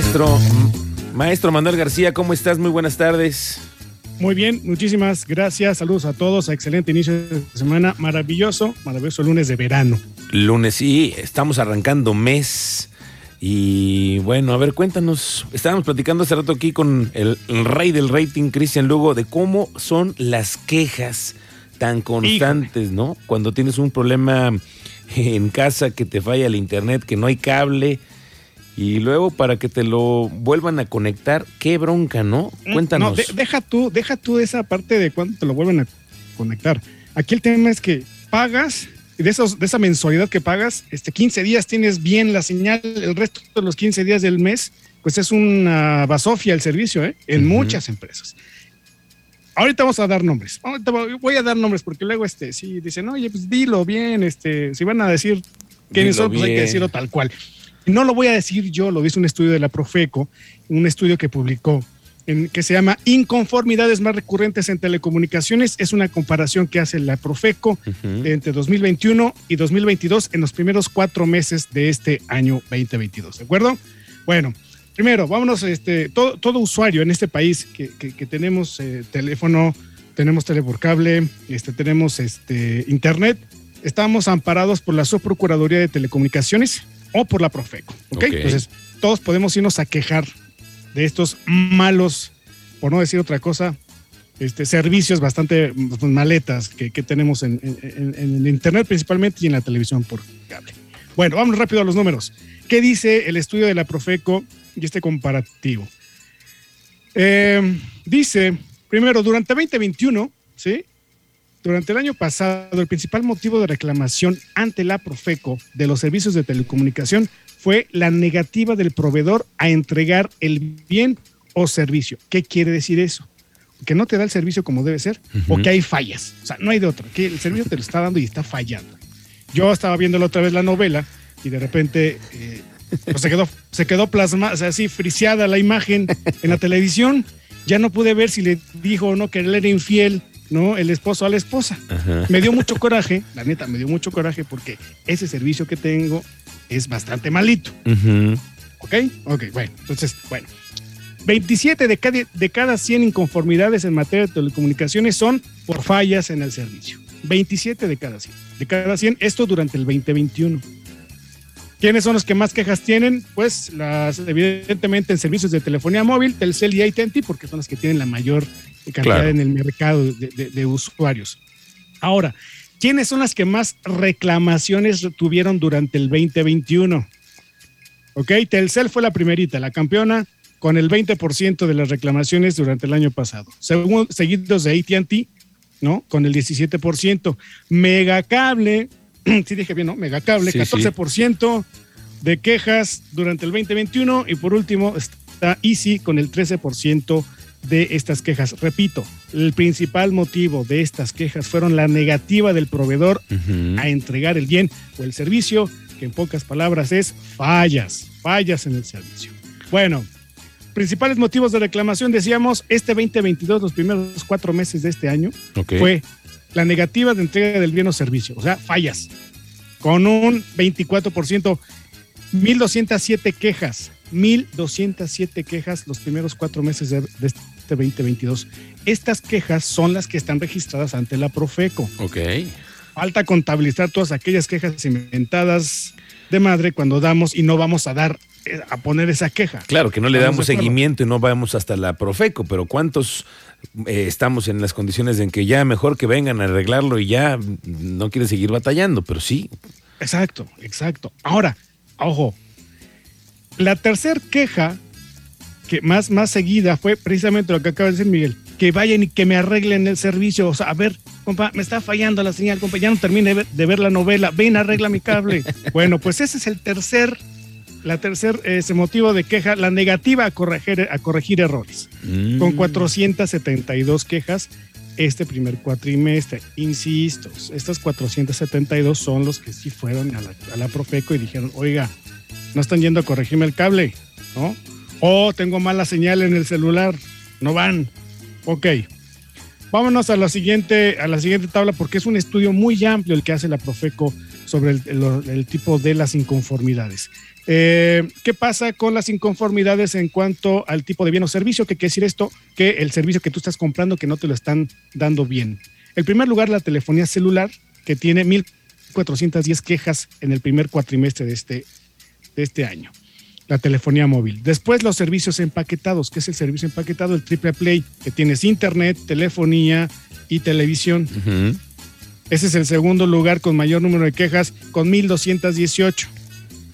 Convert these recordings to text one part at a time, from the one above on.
Maestro, maestro Manuel García, ¿cómo estás? Muy buenas tardes. Muy bien, muchísimas gracias. Saludos a todos. Excelente inicio de semana. Maravilloso, maravilloso lunes de verano. Lunes, sí, estamos arrancando mes. Y bueno, a ver, cuéntanos. Estábamos platicando hace rato aquí con el, rey del rating, Cristian Lugo, de cómo son las quejas tan constantes, ¿no? Cuando tienes un problema en casa, que te falla el internet, que no hay cable y luego para que te lo vuelvan a conectar, qué bronca, ¿no? Mm, Cuéntanos. No, deja tú, deja tú esa parte de cuando te lo vuelven a conectar. Aquí el tema es que pagas, de, esos, de esa mensualidad que pagas, este 15 días tienes bien la señal, el resto de los 15 días del mes, pues es una basofia el servicio, ¿eh? En muchas empresas. Ahorita vamos a dar nombres. voy a dar nombres porque luego este sí dicen, oye, pues dilo bien, este, si van a decir quiénes son, pues hay que decirlo tal cual. No lo voy a decir yo, lo dice un estudio de la Profeco, un estudio que publicó, en, que se llama Inconformidades más recurrentes en telecomunicaciones. Es una comparación que hace la Profeco entre 2021 y 2022 en los primeros cuatro meses de este año 2022. ¿De acuerdo? Bueno, primero, vámonos, este, todo, todo usuario en este país que, tenemos eh, teléfono, tenemos tele por cable, este, tenemos este, internet, estamos amparados por la Subprocuraduría de Telecomunicaciones o por la Profeco. ¿okay? Entonces, todos podemos irnos a quejar de estos malos, por no decir otra cosa, este, servicios bastante maletas que, tenemos en, en, Internet principalmente y en la televisión por cable. Bueno, vamos rápido a los números. ¿Qué dice el estudio de la Profeco y este comparativo? Eh, dice, primero, durante 2021, ¿sí? Durante el año pasado, el principal motivo de reclamación ante la Profeco de los servicios de telecomunicación fue la negativa del proveedor a entregar el bien o servicio. ¿Qué quiere decir eso? Que no te da el servicio como debe ser o que hay fallas. O sea, no hay de otra. Que el servicio te lo está dando y está fallando. Yo estaba viendo la otra vez la novela y de repente eh, pues se quedó, se quedó plasmada, o sea, así friseada la imagen en la televisión. Ya no pude ver si le dijo o no que él era infiel ¿no? El esposo a la esposa. Me dio mucho coraje, la neta, me dio mucho coraje porque ese servicio que tengo es bastante malito. ¿Ok? Ok, bueno, entonces, bueno. 27 de cada, de cada 100 inconformidades en materia de telecomunicaciones son por fallas en el servicio. 27 de cada 100. De cada 100, esto durante el 2021. ¿Quiénes son los que más quejas tienen? Pues las, evidentemente en servicios de telefonía móvil, Telcel y AT&T, porque son las que tienen la mayor cantidad en el mercado de, usuarios. Ahora, ¿quiénes son las que más reclamaciones tuvieron durante el 2021? Ok, Telcel fue la primerita, la campeona, con el 20% de las reclamaciones durante el año pasado. seguidos de ATT, ¿no? Con el 17%. Megacable sí dije bien, ¿no? Megacable, 14% de quejas durante el 2021 y por último está Easy con el 13% de estas quejas. Repito, el principal motivo de estas quejas fueron la negativa del proveedor a entregar el bien o el servicio, que en pocas palabras es fallas, fallas en el servicio. Bueno, principales motivos de reclamación, decíamos, este 2022, los primeros cuatro meses de este año, fue la negativa de entrega del bien o servicio, o sea, fallas, con un 24%, 1.207 quejas, 1.207 quejas los primeros cuatro meses de, este 2022. Estas quejas son las que están registradas ante la Profeco. Ok. Falta contabilizar todas aquellas quejas inventadas de madre cuando damos y no vamos a dar a poner esa queja. Claro, que no le damos seguimiento y no vamos hasta la Profeco, pero ¿cuántos eh, estamos en las condiciones en que ya mejor que vengan a arreglarlo y ya no quieren seguir batallando? Pero sí. Exacto, exacto. Ahora, ojo, la tercera queja que más, más seguida fue precisamente lo que acaba de decir Miguel, que vayan y que me arreglen el servicio. O sea, a ver, compa, me está fallando la señal, compa, ya no termine de ver, la novela, ven, arregla mi cable. bueno, pues ese es el tercer la tercer ese motivo de queja, la negativa a corregir, a corregir errores, con 472 mm. quejas este primer cuatrimestre. Insisto, estas 472 son los que sí fueron a la, a la Profeco y dijeron, oiga, no están yendo a corregirme el cable, ¿no? O tengo mala señal en el celular, no van. Ok. Vámonos a la siguiente, a la siguiente tabla porque es un estudio muy amplio el que hace la Profeco sobre el, tipo de las inconformidades. Eh, ¿Qué pasa con las inconformidades en cuanto al tipo de bien o servicio? ¿Qué quiere decir esto? Que el servicio que tú estás comprando que no te lo están dando bien. En primer lugar, la telefonía celular, que tiene 1.410 quejas en el primer cuatrimestre de este, de este año. La telefonía móvil. Después los servicios empaquetados. ¿Qué es el servicio empaquetado? El triple play, que tienes internet, telefonía y televisión. Ese es el segundo lugar con mayor número de quejas, con 1.218.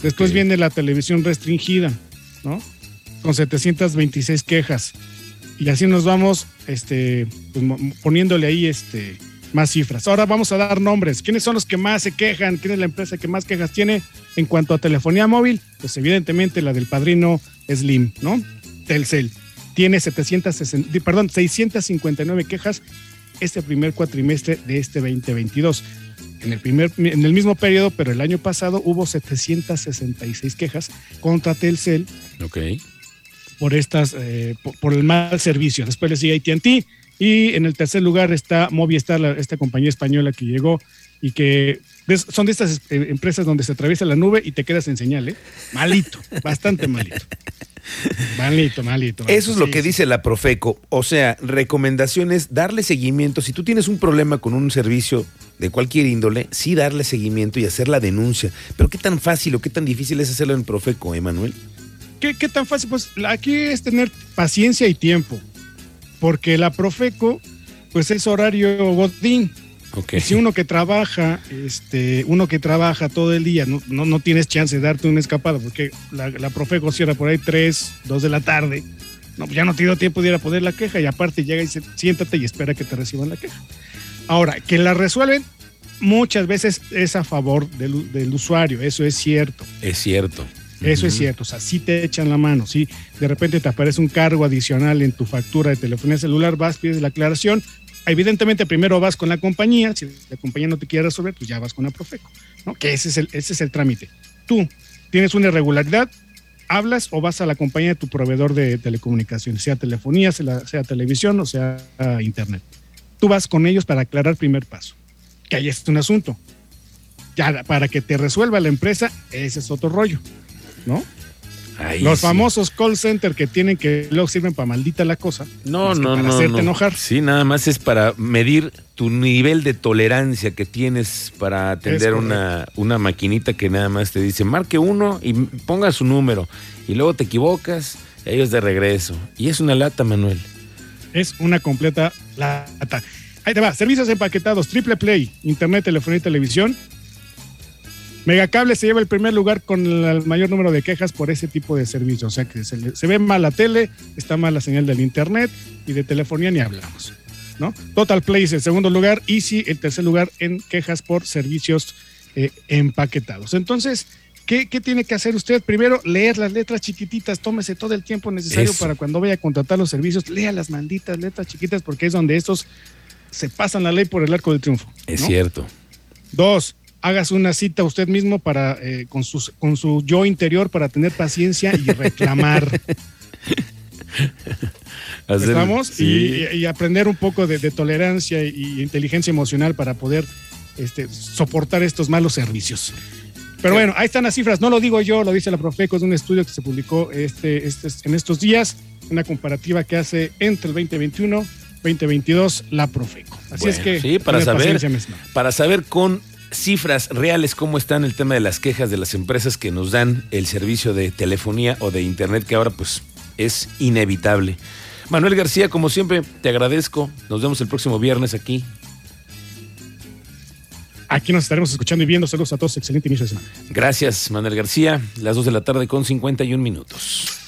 Después viene la televisión restringida, ¿no? Con 726 quejas. Y así nos vamos este, pues, poniéndole ahí este, más cifras. Ahora vamos a dar nombres. ¿Quiénes son los que más se quejan? ¿Quién es la empresa que más quejas tiene en cuanto a telefonía móvil? Pues evidentemente la del padrino Slim, ¿no? Telcel. Tiene 760, perdón, 659 quejas este primer cuatrimestre de este 2022. En el, primer, en el mismo periodo, pero el año pasado hubo 766 quejas contra Telcel. Ok. Por, estas, eh, por, el mal servicio. Después le sigue ATT. Y en el tercer lugar está Movistar, esta compañía española que llegó y que son de estas eh, empresas donde se atraviesa la nube y te quedas sin señal, ¿eh? Malito, bastante malito. Malito, malito. Eso es lo que dice la Profeco. O sea, recomendaciones, darle seguimiento. Si tú tienes un problema con un servicio de cualquier índole, sí darle seguimiento y hacer la denuncia. Pero qué tan fácil o qué tan difícil es hacerlo en Profeco, Emanuel. ¿Qué, ¿Qué tan fácil? Pues aquí es tener paciencia y tiempo. Porque la Profeco, pues es horario godín. Si uno que trabaja, este, uno que trabaja todo el día, no, no, tienes chance de darte una escapada, porque la, la Profeco cierra por ahí 3, 2 de la tarde. No, ya no te dio tiempo de ir a poner la queja y aparte llega y dice, siéntate y espera que te reciban la queja. Ahora, que la resuelven muchas veces es a favor del, del usuario, eso es cierto. Es cierto. Eso es cierto, o sea, si te echan la mano, si de repente te aparece un cargo adicional en tu factura de telefonía celular, vas, pides la aclaración, Evidentemente, primero vas con la compañía, si la compañía no te quiere resolver, pues ya vas con la Profeco, ¿no? Que ese es el, ese es el trámite. Tú tienes una irregularidad, hablas o vas a la compañía de tu proveedor de telecomunicaciones, sea telefonía, sea, televisión o sea internet. Tú vas con ellos para aclarar primer paso, que ahí es un asunto. Ya para que te resuelva la empresa, ese es otro rollo, ¿no? los famosos call center que tienen que luego sirven para maldita la cosa. No, no, para no. hacerte enojar. Sí, nada más es para medir tu nivel de tolerancia que tienes para atender una, una maquinita que nada más te dice marque uno y ponga su número. Y luego te equivocas, y ellos de regreso. Y es una lata, Manuel. Es una completa lata. Ahí te va, servicios empaquetados, triple play, internet, telefonía y televisión Megacable se lleva el primer lugar con el mayor número de quejas por ese tipo de servicio. O sea que se, ve mal la tele, está mal la señal del internet y de telefonía ni hablamos. ¿no? Total Play es el segundo lugar, Easy el tercer lugar en quejas por servicios eh, empaquetados. Entonces, ¿qué, tiene que hacer usted? Primero, leer las letras chiquititas, tómese todo el tiempo necesario para cuando vaya a contratar los servicios, lea las malditas letras chiquitas porque es donde estos se pasan la ley por el arco del triunfo. Es cierto. Dos, hagas una cita usted mismo para eh, con, sus, con su yo interior para tener paciencia y reclamar. ¿Estamos? Y, aprender un poco de, tolerancia y inteligencia emocional para poder este, soportar estos malos servicios. Pero bueno, ahí están las cifras. No lo digo yo, lo dice la Profeco, es un estudio que se publicó este, este, en estos días, una comparativa que hace entre el 2021 2022 la Profeco. Así es que sí, para saber, para saber con cifras reales, cómo están el tema de las quejas de las empresas que nos dan el servicio de telefonía o de internet, que ahora pues es inevitable. Manuel García, como siempre, te agradezco. Nos vemos el próximo viernes aquí. Aquí nos estaremos escuchando y viendo. Saludos a todos. Excelente inicio de semana. Gracias, Manuel García. Las 2 de la tarde con 51 minutos.